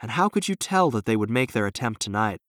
And how could you tell that they would make their attempt tonight?